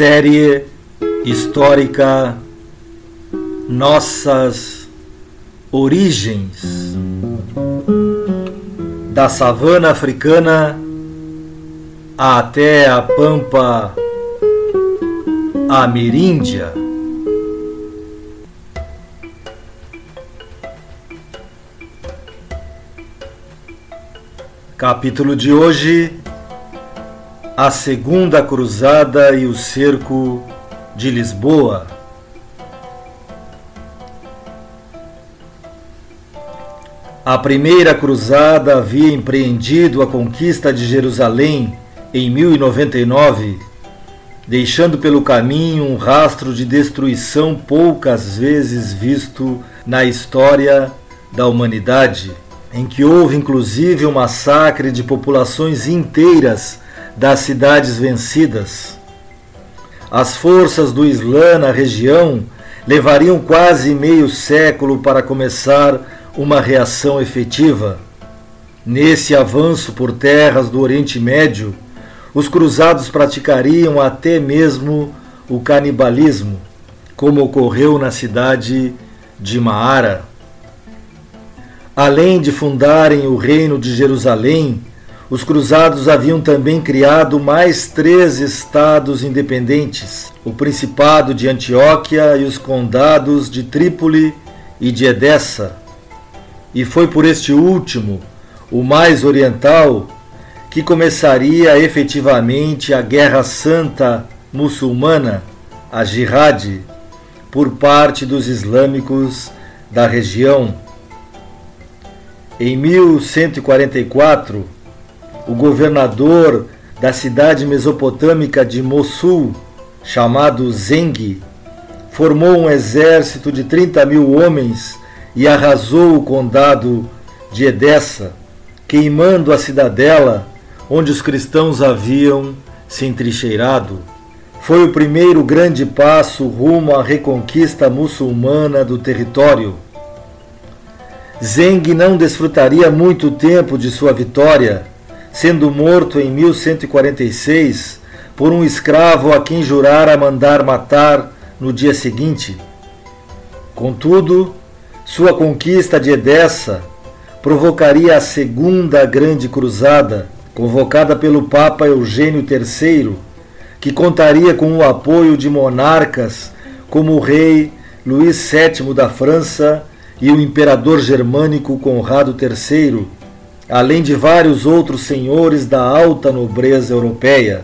Série histórica Nossas Origens da savana africana até a pampa ameríndia. Capítulo de hoje a Segunda Cruzada e o Cerco de Lisboa. A Primeira Cruzada havia empreendido a conquista de Jerusalém em 1099, deixando pelo caminho um rastro de destruição poucas vezes visto na história da humanidade, em que houve inclusive um massacre de populações inteiras das cidades vencidas. As forças do Islã na região levariam quase meio século para começar uma reação efetiva. Nesse avanço por terras do Oriente Médio, os cruzados praticariam até mesmo o canibalismo, como ocorreu na cidade de Maara. Além de fundarem o reino de Jerusalém, os cruzados haviam também criado mais três estados independentes: o Principado de Antioquia e os condados de Trípoli e de Edessa. E foi por este último, o mais oriental, que começaria efetivamente a Guerra Santa Muçulmana, a Jihad, por parte dos islâmicos da região. Em 1144, o governador da cidade mesopotâmica de Mossul, chamado Zeng, formou um exército de 30 mil homens e arrasou o condado de Edessa, queimando a cidadela onde os cristãos haviam se entrincheirado. Foi o primeiro grande passo rumo à reconquista muçulmana do território. Zeng não desfrutaria muito tempo de sua vitória sendo morto em 1146 por um escravo a quem jurara mandar matar no dia seguinte. Contudo, sua conquista de Edessa provocaria a segunda grande cruzada, convocada pelo Papa Eugênio III, que contaria com o apoio de monarcas como o rei Luís VII da França e o imperador germânico Conrado III além de vários outros senhores da alta nobreza europeia.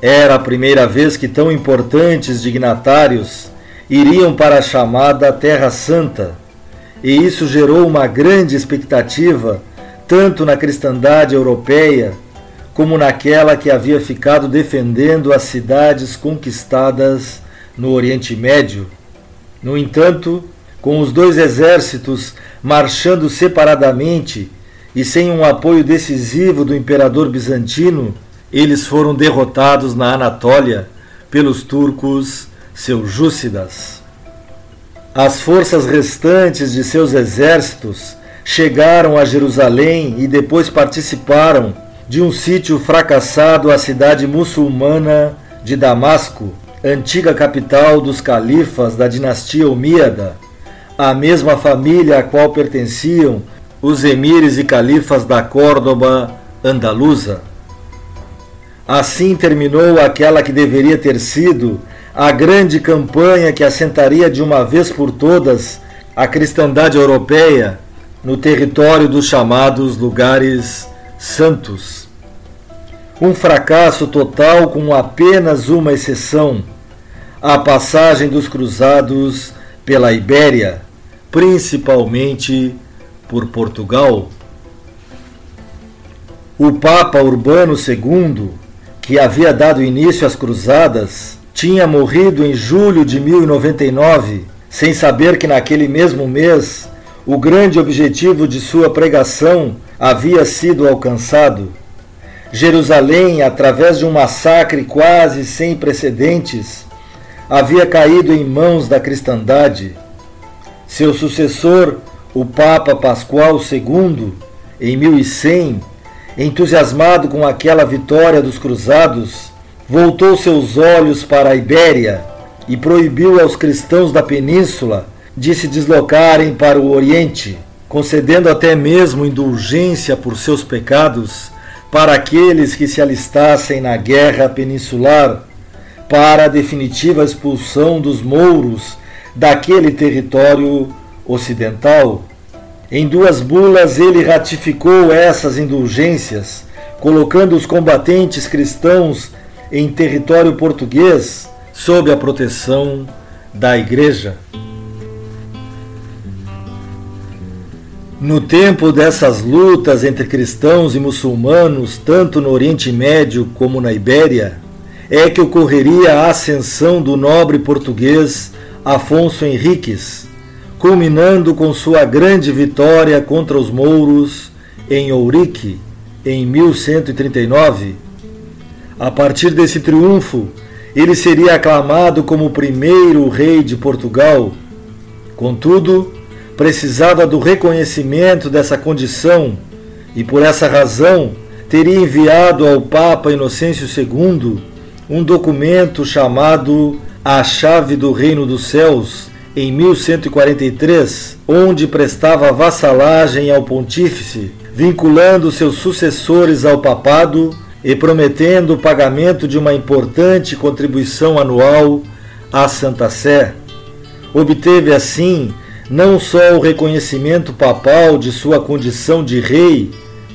Era a primeira vez que tão importantes dignatários iriam para a chamada Terra Santa, e isso gerou uma grande expectativa tanto na cristandade europeia como naquela que havia ficado defendendo as cidades conquistadas no Oriente Médio. No entanto, com os dois exércitos marchando separadamente e sem um apoio decisivo do imperador bizantino, eles foram derrotados na Anatólia pelos turcos seljúcidas. As forças restantes de seus exércitos chegaram a Jerusalém e depois participaram de um sítio fracassado à cidade muçulmana de Damasco, antiga capital dos califas da dinastia Omíada, a mesma família a qual pertenciam os emires e califas da Córdoba andaluza. Assim terminou aquela que deveria ter sido a grande campanha que assentaria de uma vez por todas a cristandade europeia no território dos chamados lugares santos. Um fracasso total com apenas uma exceção: a passagem dos cruzados pela Ibéria, principalmente por Portugal. O Papa Urbano II, que havia dado início às cruzadas, tinha morrido em julho de 1099, sem saber que naquele mesmo mês o grande objetivo de sua pregação havia sido alcançado. Jerusalém, através de um massacre quase sem precedentes, havia caído em mãos da cristandade. Seu sucessor, o Papa Pascoal II, em 1100, entusiasmado com aquela vitória dos cruzados, voltou seus olhos para a Ibéria e proibiu aos cristãos da península de se deslocarem para o Oriente, concedendo até mesmo indulgência por seus pecados para aqueles que se alistassem na guerra peninsular para a definitiva expulsão dos mouros daquele território ocidental. Em duas bulas, ele ratificou essas indulgências, colocando os combatentes cristãos em território português sob a proteção da Igreja. No tempo dessas lutas entre cristãos e muçulmanos, tanto no Oriente Médio como na Ibéria, é que ocorreria a ascensão do nobre português Afonso Henriques, culminando com sua grande vitória contra os mouros em Ourique em 1139. A partir desse triunfo, ele seria aclamado como o primeiro rei de Portugal. Contudo, precisava do reconhecimento dessa condição e, por essa razão, teria enviado ao Papa Inocêncio II um documento chamado A Chave do Reino dos Céus, em 1143, onde prestava vassalagem ao pontífice, vinculando seus sucessores ao papado e prometendo o pagamento de uma importante contribuição anual à Santa Sé. Obteve assim não só o reconhecimento papal de sua condição de rei,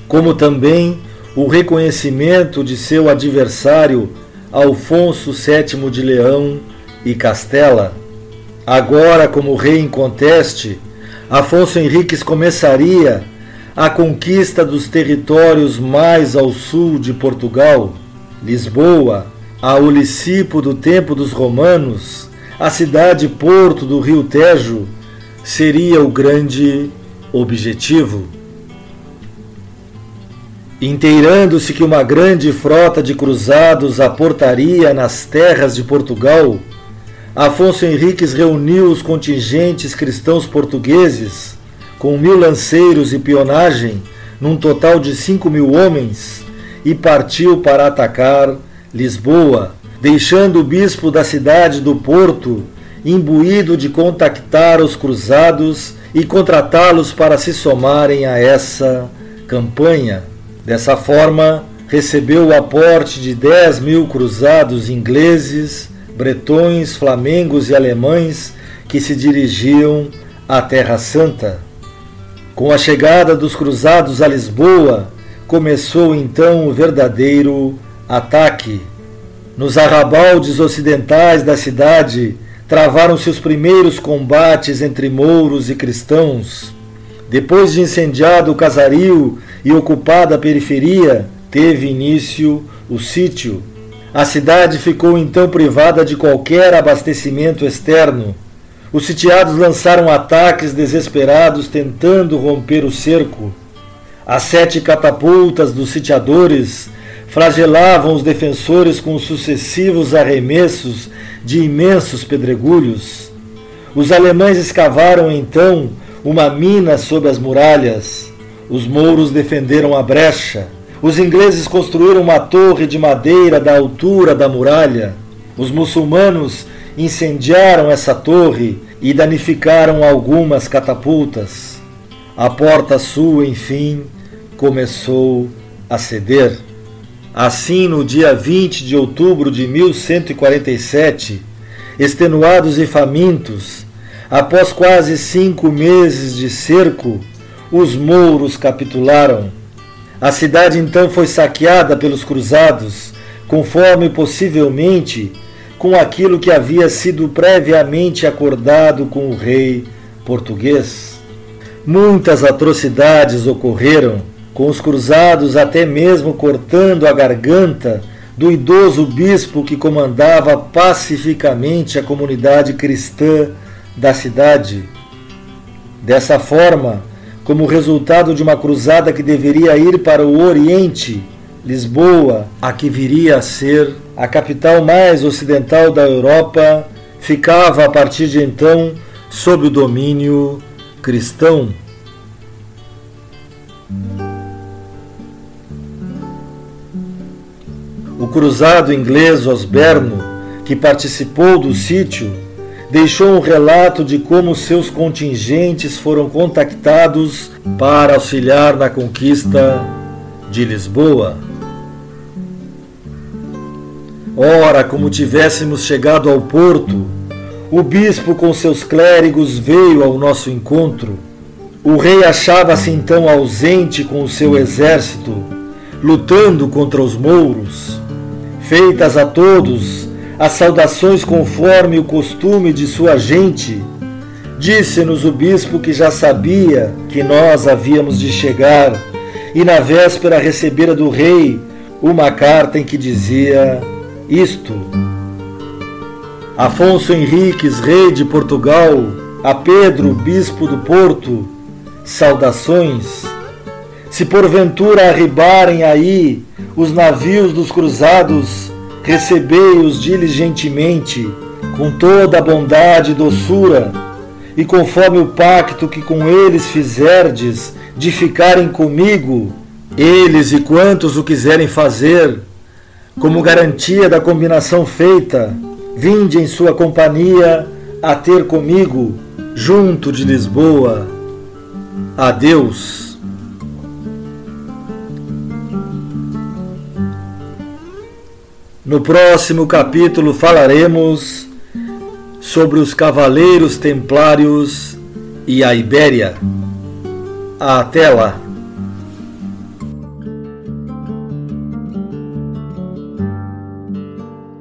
como também o reconhecimento de seu adversário Alfonso VII de Leão e Castela. Agora, como rei em conteste, Afonso Henriques começaria a conquista dos territórios mais ao sul de Portugal, Lisboa, a Olicipo do tempo dos romanos, a cidade-porto do rio Tejo, seria o grande objetivo. Inteirando-se que uma grande frota de cruzados aportaria nas terras de Portugal, Afonso Henriques reuniu os contingentes cristãos portugueses, com mil lanceiros e pionagem, num total de cinco mil homens, e partiu para atacar Lisboa, deixando o bispo da cidade do Porto imbuído de contactar os cruzados e contratá-los para se somarem a essa campanha. Dessa forma, recebeu o aporte de 10 mil cruzados ingleses, bretões, flamengos e alemães que se dirigiam à Terra Santa. Com a chegada dos cruzados a Lisboa, começou então o verdadeiro ataque. Nos arrabaldes ocidentais da cidade travaram-se os primeiros combates entre mouros e cristãos. Depois de incendiado o casario e ocupada a periferia, teve início o sítio. A cidade ficou então privada de qualquer abastecimento externo. Os sitiados lançaram ataques desesperados tentando romper o cerco. As sete catapultas dos sitiadores flagelavam os defensores com sucessivos arremessos de imensos pedregulhos. Os alemães escavaram então uma mina sob as muralhas. Os mouros defenderam a brecha. Os ingleses construíram uma torre de madeira da altura da muralha. Os muçulmanos incendiaram essa torre e danificaram algumas catapultas. A porta sul, enfim, começou a ceder. Assim, no dia 20 de outubro de 1147, extenuados e famintos, Após quase cinco meses de cerco, os mouros capitularam. A cidade então foi saqueada pelos cruzados, conforme possivelmente com aquilo que havia sido previamente acordado com o rei português. Muitas atrocidades ocorreram. com os cruzados até mesmo cortando a garganta do idoso bispo que comandava pacificamente a comunidade cristã da cidade. Dessa forma, como resultado de uma cruzada que deveria ir para o Oriente, Lisboa, a que viria a ser a capital mais ocidental da Europa, ficava a partir de então sob o domínio cristão. O cruzado inglês Osberno, que participou do sítio, deixou um relato de como seus contingentes foram contactados para auxiliar na conquista de Lisboa. Ora, como tivéssemos chegado ao porto, o bispo com seus clérigos veio ao nosso encontro. O rei achava-se então ausente com o seu exército, lutando contra os mouros. Feitas a todos as saudações conforme o costume de sua gente, disse-nos o bispo que já sabia que nós havíamos de chegar e na véspera recebera do rei uma carta em que dizia isto: Afonso Henriques, rei de Portugal, a Pedro, bispo do Porto, saudações. Se porventura arribarem aí os navios dos cruzados, recebei-os diligentemente, com toda a bondade e doçura, e conforme o pacto que com eles fizerdes, de ficarem comigo, eles e quantos o quiserem fazer, como garantia da combinação feita, vinde em sua companhia a ter comigo, junto de Lisboa. Adeus. No próximo capítulo falaremos sobre os Cavaleiros Templários e a Ibéria. Até lá!